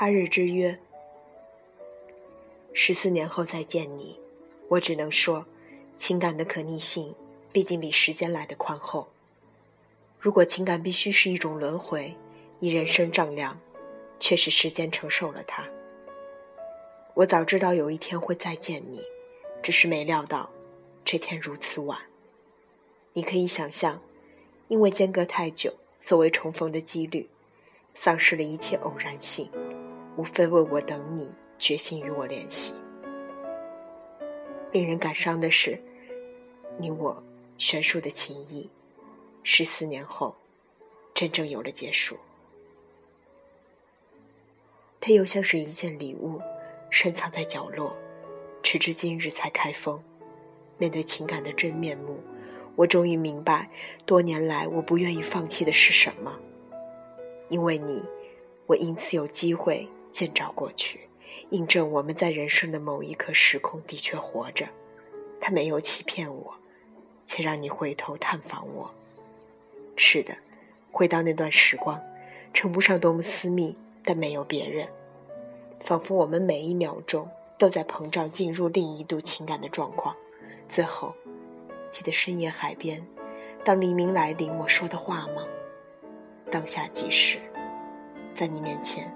他日之约。十四年后再见你，我只能说，情感的可逆性毕竟比时间来的宽厚。如果情感必须是一种轮回，以人生丈量，却是时间承受了它。我早知道有一天会再见你，只是没料到，这天如此晚。你可以想象，因为间隔太久，所谓重逢的几率，丧失了一切偶然性，无非为我等你，决心与我联系。令人感伤的是，你我悬殊的情谊，十四年后，真正有了结束。它又像是一件礼物。深藏在角落，直至今日才开封。面对情感的真面目，我终于明白，多年来我不愿意放弃的是什么。因为你，我因此有机会见照过去，印证我们在人生的某一刻时空的确活着。他没有欺骗我，且让你回头探访我。是的，回到那段时光，称不上多么私密，但没有别人。仿佛我们每一秒钟都在膨胀，进入另一度情感的状况。最后，记得深夜海边，当黎明来临，我说的话吗？当下即是，在你面前，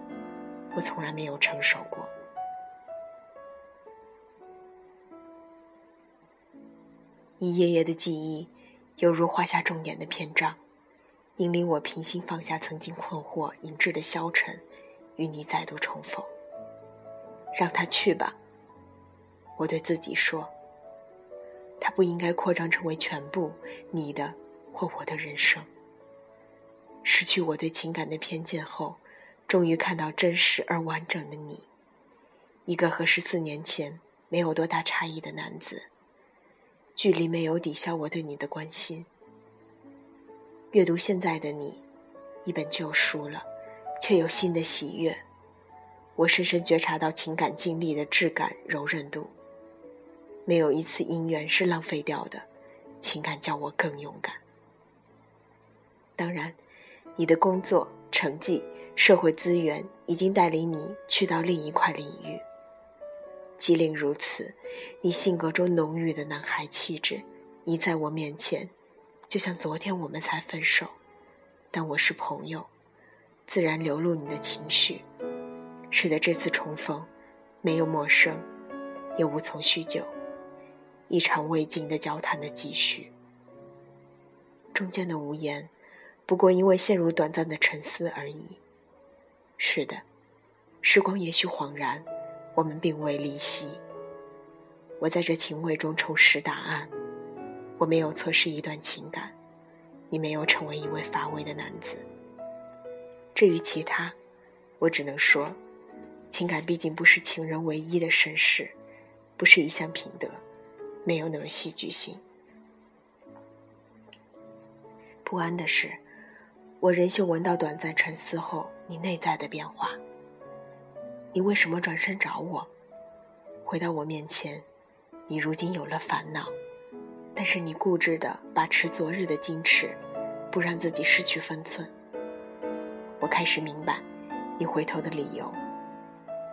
我从来没有成熟过。一页页的记忆，犹如画下重点的篇章，引领我平心放下曾经困惑引致的消沉，与你再度重逢。让他去吧，我对自己说。他不应该扩张成为全部你的或我的人生。失去我对情感的偏见后，终于看到真实而完整的你，一个和十四年前没有多大差异的男子。距离没有抵消我对你的关心。阅读现在的你，一本旧书了，却有新的喜悦。我深深觉察到情感经历的质感、柔韧度，没有一次姻缘是浪费掉的。情感叫我更勇敢。当然，你的工作、成绩、社会资源已经带领你去到另一块领域。即令如此，你性格中浓郁的男孩气质，你在我面前，就像昨天我们才分手，但我是朋友，自然流露你的情绪。使得这次重逢，没有陌生，也无从叙旧，一场未尽的交谈的继续。中间的无言，不过因为陷入短暂的沉思而已。是的，时光也许恍然，我们并未离席。我在这情味中重拾答案，我没有错失一段情感，你没有成为一位乏味的男子。至于其他，我只能说。情感毕竟不是情人唯一的绅士，不是一项品德，没有那么戏剧性。不安的是，我仍旧闻到短暂沉思后你内在的变化。你为什么转身找我？回到我面前，你如今有了烦恼，但是你固执的把持昨日的矜持，不让自己失去分寸。我开始明白，你回头的理由。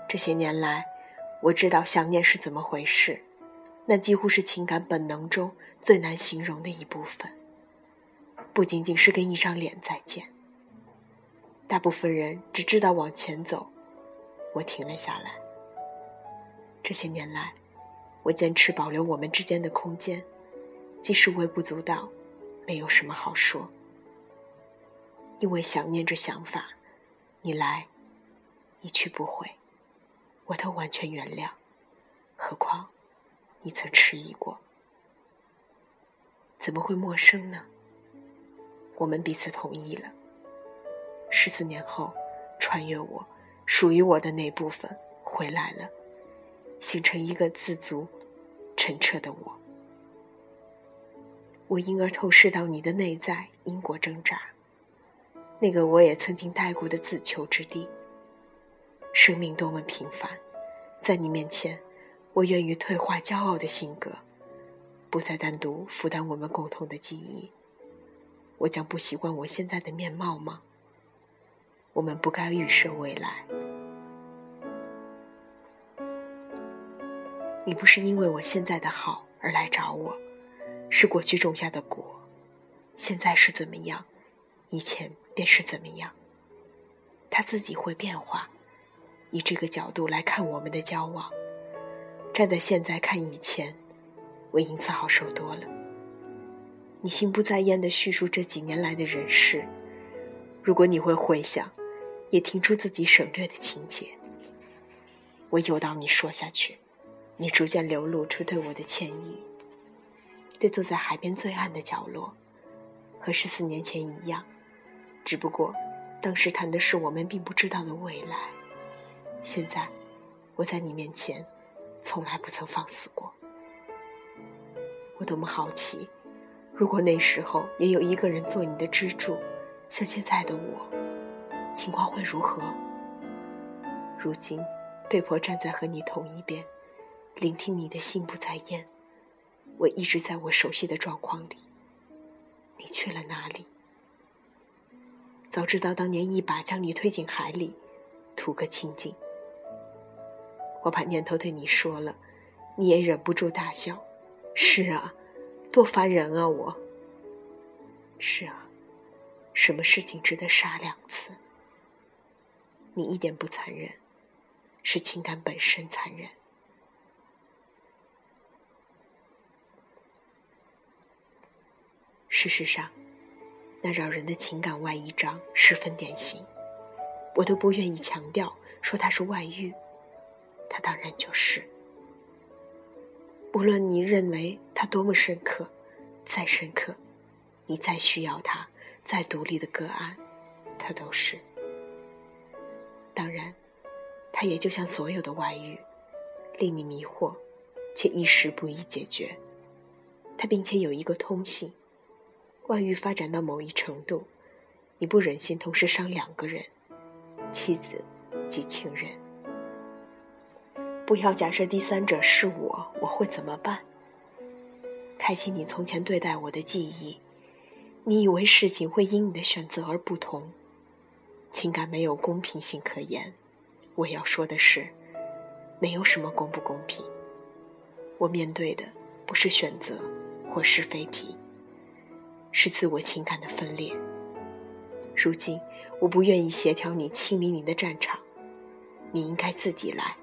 这些年来，我知道想念是怎么回事，那几乎是情感本能中最难形容的一部分。不仅仅是跟一张脸再见。大部分人只知道往前走，我停了下来。这些年来，我坚持保留我们之间的空间，即使微不足道，没有什么好说。因为想念这想法，你来，一去不回。我都完全原谅，何况你曾迟疑过，怎么会陌生呢？我们彼此同意了。十四年后，穿越我，属于我的那部分回来了，形成一个自足、澄澈的我。我因而透视到你的内在因果挣扎，那个我也曾经待过的自求之地。生命多么平凡，在你面前，我愿意退化骄傲的性格，不再单独负担我们共同的记忆。我将不习惯我现在的面貌吗？我们不该预设未来。你不是因为我现在的好而来找我是过去种下的果现在是怎么样以前便是怎么样。它自己会变化以这个角度来看我们的交往。站在现在看以前我因此好受多了。你心不在焉的叙述这几年来的人事如果你会回想也听出自己省略的情节。我诱导你说下去，你逐渐流露出对我的歉意。对坐在海边最暗的角落，和十四年前一样，只不过当时谈的是我们并不知道的未来。现在，我在你面前，从来不曾放肆过。我多么好奇，如果那时候也有一个人做你的支柱，像现在的我，情况会如何？如今。被迫站在和你同一边，聆听你的心不在焉。我一直在我熟悉的状况里。你去了哪里？早知道当年一把将你推进海里，图个清净。我把念头对你说了，你也忍不住大笑。是啊，多烦人啊！我。是啊，什么事情值得杀两次？你一点不残忍。是情感本身残忍。事实上，那扰人的情感外衣章十分典型，我都不愿意强调说它是外遇，它当然就是。无论你认为它多么深刻，再深刻，你再需要它，再独立的个案，它都是。当然。它也就像所有的外遇，令你迷惑，且一时不易解决。它并且有一个通性：外遇发展到某一程度，你不忍心同时伤两个人，妻子及情人。不要假设第三者是我，我会怎么办？开启你从前对待我的记忆，你以为事情会因你的选择而不同？情感没有公平性可言。我要说的是，没有什么公不公平。我面对的不是选择或是非题，是自我情感的分裂。如今，我不愿意协调你清理你的战场，你应该自己来。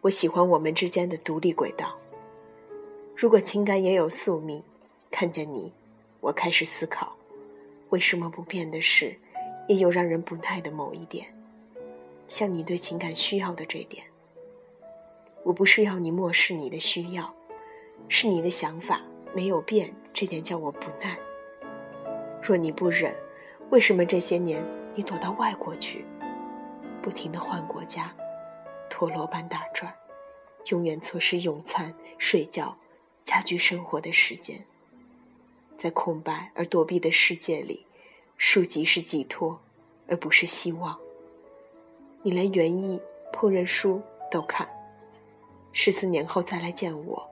我喜欢我们之间的独立轨道。如果情感也有宿命，看见你，我开始思考，为什么不变的是，也有让人不耐的某一点。像你对情感需要的这点，我不是要你漠视你的需要，是你的想法没有变，这点叫我不耐。若你不忍，为什么这些年你躲到外国去，不停的换国家，陀螺般打转，永远错失用餐、睡觉、家居生活的时间？在空白而躲避的世界里，书籍是寄托，而不是希望。你连园艺、烹饪书都看，十四年后再来见我，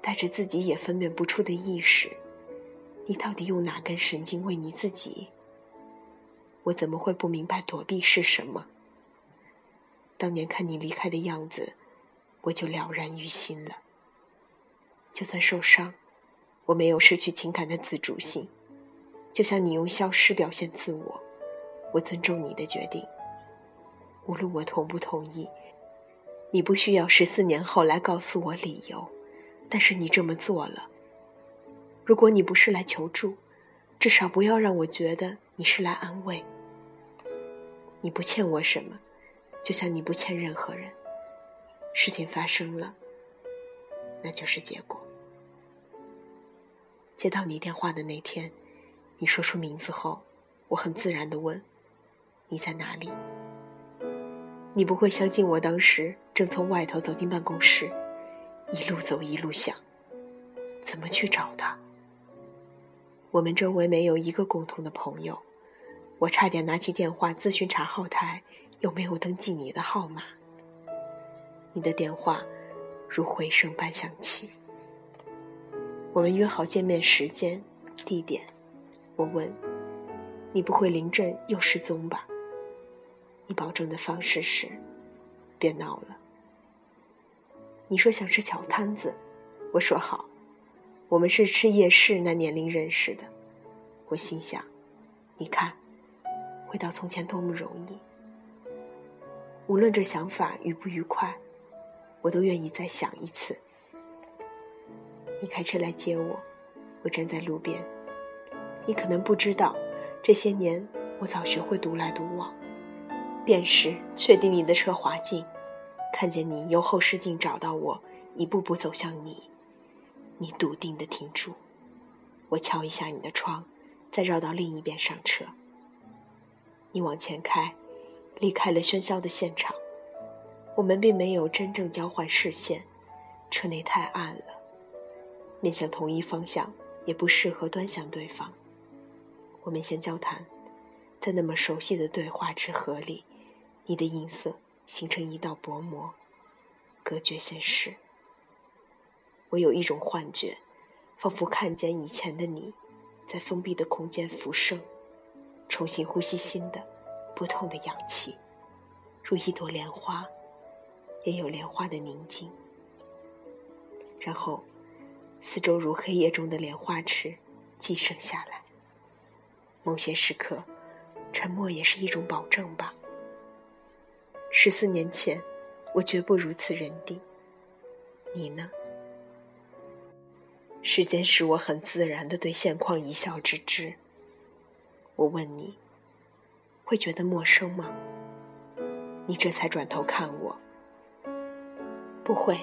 带着自己也分辨不出的意识，你到底用哪根神经为你自己？我怎么会不明白躲避是什么？当年看你离开的样子，我就了然于心了。就算受伤，我没有失去情感的自主性，就像你用消失表现自我，我尊重你的决定。无论我同不同意，你不需要十四年后来告诉我理由，但是你这么做了。如果你不是来求助，至少不要让我觉得你是来安慰。你不欠我什么，就像你不欠任何人。事情发生了，那就是结果。接到你电话的那天，你说出名字后，我很自然的问：“你在哪里？”你不会相信，我当时正从外头走进办公室，一路走一路想，怎么去找他。我们周围没有一个共同的朋友，我差点拿起电话咨询查号台有没有登记你的号码。你的电话如回声般响起。我们约好见面时间、地点。我问，你不会临阵又失踪吧？你保证的方式是，别闹了。你说想吃巧摊子，我说好。我们是吃夜市那年龄认识的，我心想，你看，回到从前多么容易。无论这想法愉不愉快，我都愿意再想一次。你开车来接我，我站在路边。你可能不知道，这些年我早学会独来独往。便是确定你的车滑进，看见你由后视镜找到我，一步步走向你，你笃定的停住。我敲一下你的窗，再绕到另一边上车。你往前开，离开了喧嚣的现场。我们并没有真正交换视线，车内太暗了。面向同一方向也不适合端详对方。我们先交谈，在那么熟悉的对话之河里，你的音色形成一道薄膜，隔绝现实。我有一种幻觉，仿佛看见以前的你，在封闭的空间浮生，重新呼吸新的、不同的氧气，如一朵莲花，也有莲花的宁静。然后。四周如黑夜中的莲花池，寄生下来。某些时刻，沉默也是一种保证吧。十四年前，我绝不如此认定。你呢？时间使我很自然的对现况一笑置之。我问你，会觉得陌生吗？你这才转头看我。不会。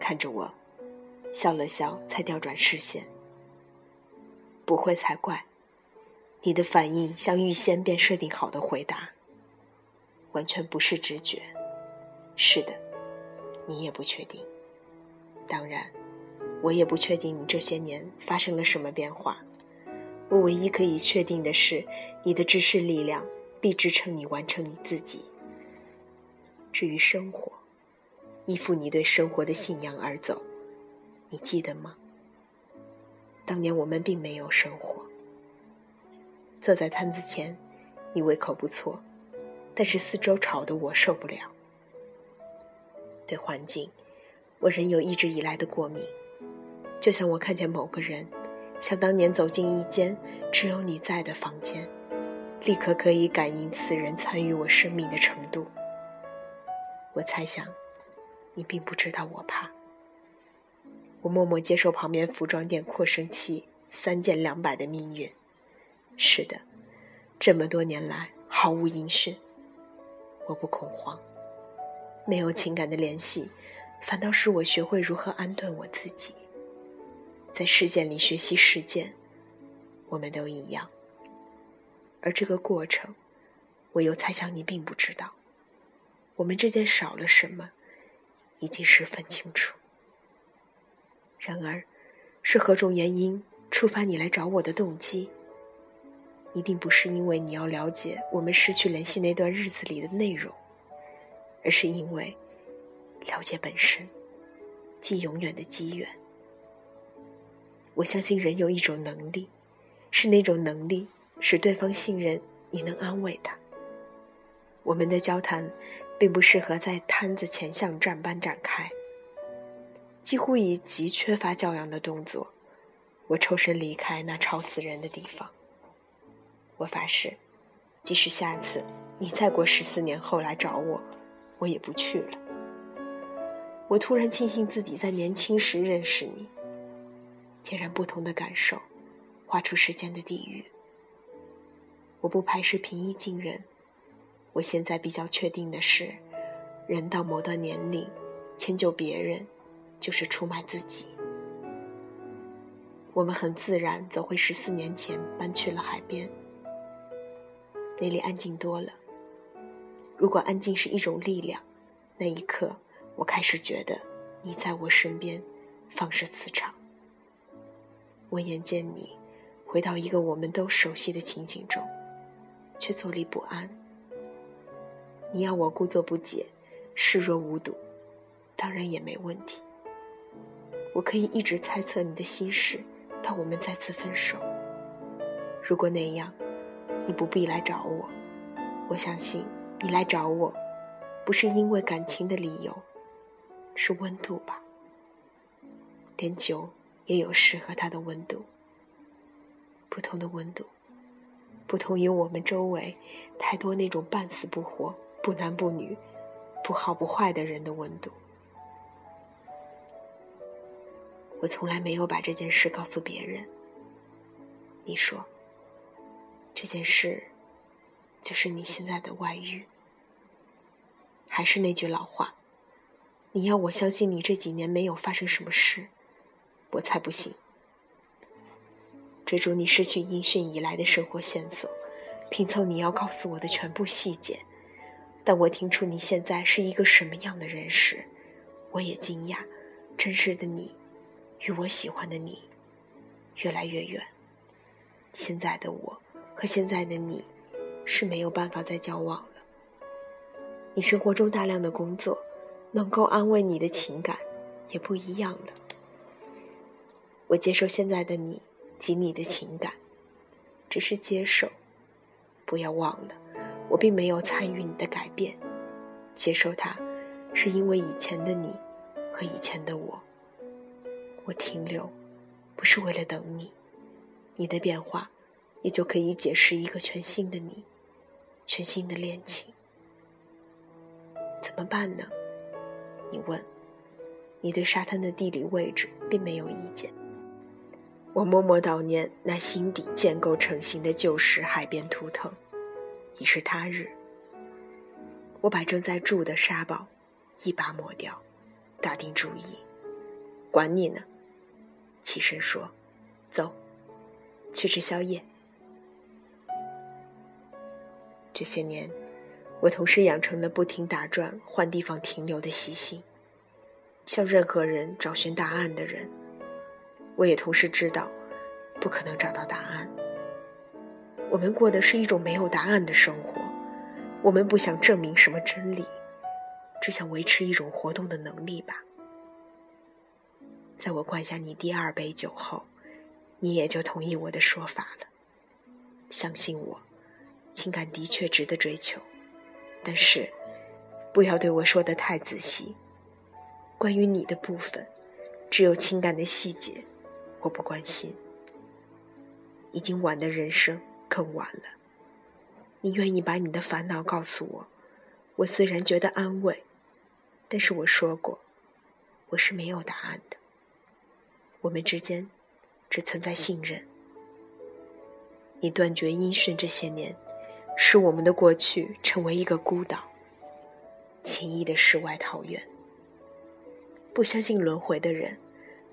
看着我。笑了笑，才调转视线。不会才怪，你的反应像预先便设定好的回答，完全不是直觉。是的，你也不确定。当然，我也不确定你这些年发生了什么变化。我唯一可以确定的是，你的知识力量必支撑你完成你自己。至于生活，依附你对生活的信仰而走。你记得吗？当年我们并没有生活。坐在摊子前，你胃口不错，但是四周吵得我受不了。对环境，我仍有一直以来的过敏。就像我看见某个人，想当年走进一间只有你在的房间，立刻可以感应此人参与我生命的程度。我猜想，你并不知道我怕。我默默接受旁边服装店扩声器三件两百的命运。是的，这么多年来毫无音讯。我不恐慌，没有情感的联系，反倒使我学会如何安顿我自己。在事件里学习事件，我们都一样。而这个过程，我又猜想你并不知道。我们之间少了什么，已经十分清楚。然而，是何种原因触发你来找我的动机？一定不是因为你要了解我们失去联系那段日子里的内容，而是因为了解本身，即永远的机缘。我相信人有一种能力，是那种能力使对方信任你能安慰他。我们的交谈，并不适合在摊子前像战般展开。几乎以极缺乏教养的动作，我抽身离开那吵死人的地方。我发誓，即使下次你再过十四年后来找我，我也不去了。我突然庆幸自己在年轻时认识你。截然不同的感受，画出时间的地狱。我不排斥平易近人。我现在比较确定的是，人到某段年龄，迁就别人。就是出卖自己。我们很自然走回十四年前，搬去了海边。那里安静多了。如果安静是一种力量，那一刻我开始觉得你在我身边，放射磁场。我眼见你回到一个我们都熟悉的情景中，却坐立不安。你要我故作不解，视若无睹，当然也没问题。我可以一直猜测你的心事，到我们再次分手。如果那样，你不必来找我。我相信你来找我，不是因为感情的理由，是温度吧。连酒也有适合它的温度，不同的温度，不同于我们周围太多那种半死不活、不男不女、不好不坏的人的温度。我从来没有把这件事告诉别人。你说，这件事就是你现在的外遇？还是那句老话，你要我相信你这几年没有发生什么事？我才不信！追逐你失去音讯以来的生活线索，拼凑你要告诉我的全部细节。当我听出你现在是一个什么样的人时，我也惊讶，真实的你与我喜欢的你越来越远。现在的我和现在的你是没有办法再交往了。你生活中大量的工作能够安慰你的情感也不一样了。我接受现在的你及你的情感，只是接受。不要忘了，我并没有参与你的改变。接受它，是因为以前的你和以前的我。我停留，不是为了等你。你的变化，也就可以解释一个全新的你，全新的恋情。怎么办呢？你问。你对沙滩的地理位置并没有意见。我默默悼念那心底建构成型的旧时海边图腾，已是他日。我把正在住的沙堡一把抹掉，打定主意，管你呢。起身说：“走，去吃宵夜。”这些年，我同时养成了不停打转、换地方停留的习性，向任何人找寻答案的人。我也同时知道，不可能找到答案。我们过的是一种没有答案的生活。我们不想证明什么真理，只想维持一种活动的能力吧。在我灌下你第二杯酒后，你也就同意我的说法了。相信我，情感的确值得追求，但是不要对我说的太仔细。关于你的部分，只有情感的细节。我不关心，已经晚的人生更晚了。你愿意把你的烦恼告诉我，我虽然觉得安慰，但是我说过，我是没有答案的。我们之间只存在信任。你断绝音讯这些年，使我们的过去成为一个孤岛，轻易的世外桃源。不相信轮回的人。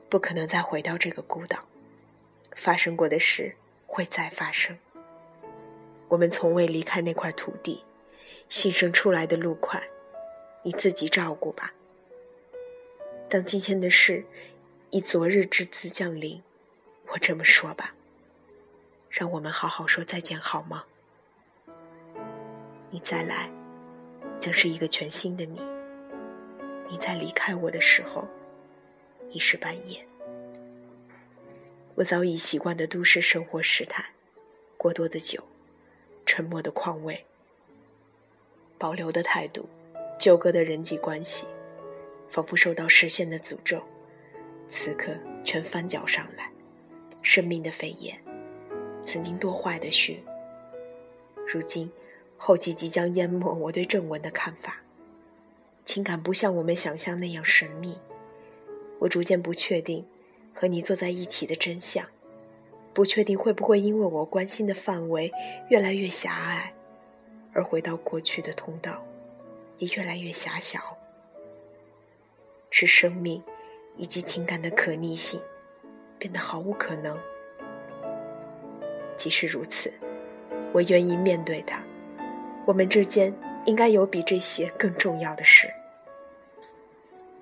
不可能再回到这个孤岛，发生过的事会再发生。我们从未离开那块土地，新生出来的路块，你自己照顾吧。当今天的事以昨日之姿降临，我这么说吧，让我们好好说再见好吗？你再来，将是一个全新的你。你在离开我的时候。已是半夜，我早已习惯的都市生活时态，过多的酒，沉默的况味，保留的态度，纠葛的人际关系，仿佛受到视线的诅咒，此刻全翻搅上来。生命的肺炎，曾经多坏的序，如今后期即将淹没我对正文的看法。情感不像我们想象那样神秘。我逐渐不确定和你坐在一起的真相，不确定会不会因为我关心的范围越来越狭隘，而回到过去的通道也越来越狭小。是生命以及情感的可逆性变得毫无可能。即使如此，我愿意面对它。我们之间应该有比这些更重要的事。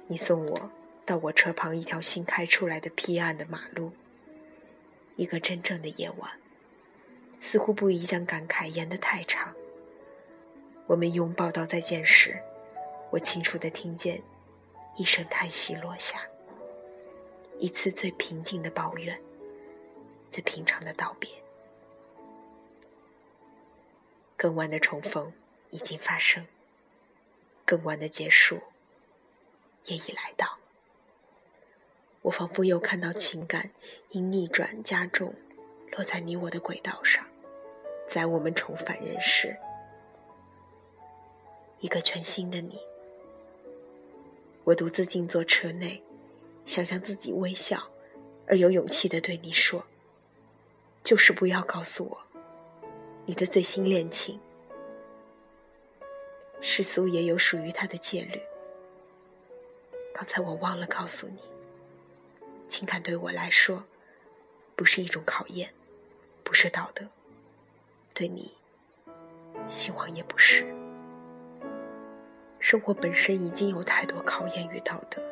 你送我。到我车旁一条新开出来的僻暗的马路，一个真正的夜晚，似乎不宜将感慨延得太长。我们拥抱到再见时，我清楚地听见一声叹息落下，一次最平静的抱怨，最平常的道别。更晚的重逢已经发生，更晚的结束也已来到。我仿佛又看到情感因逆转加重，落在你我的轨道上，在我们重返人世，一个全新的你。我独自静坐车内，想象自己微笑，而有勇气的对你说：“就是不要告诉我你的最新恋情。”世俗也有属于他的戒律。刚才我忘了告诉你，情感对我来说，不是一种考验，不是道德，对你，希望也不是。生活本身已经有太多考验与道德，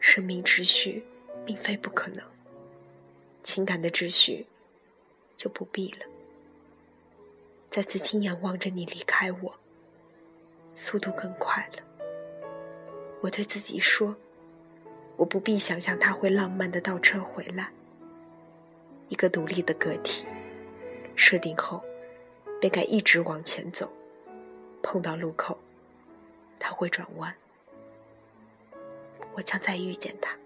生命秩序并非不可能，情感的秩序就不必了。再次亲眼望着你离开我，速度更快了。我对自己说，我不必想象他会浪漫的倒车回来。一个独立的个体，设定后，便该一直往前走，碰到路口。他会转弯，我将再遇见他。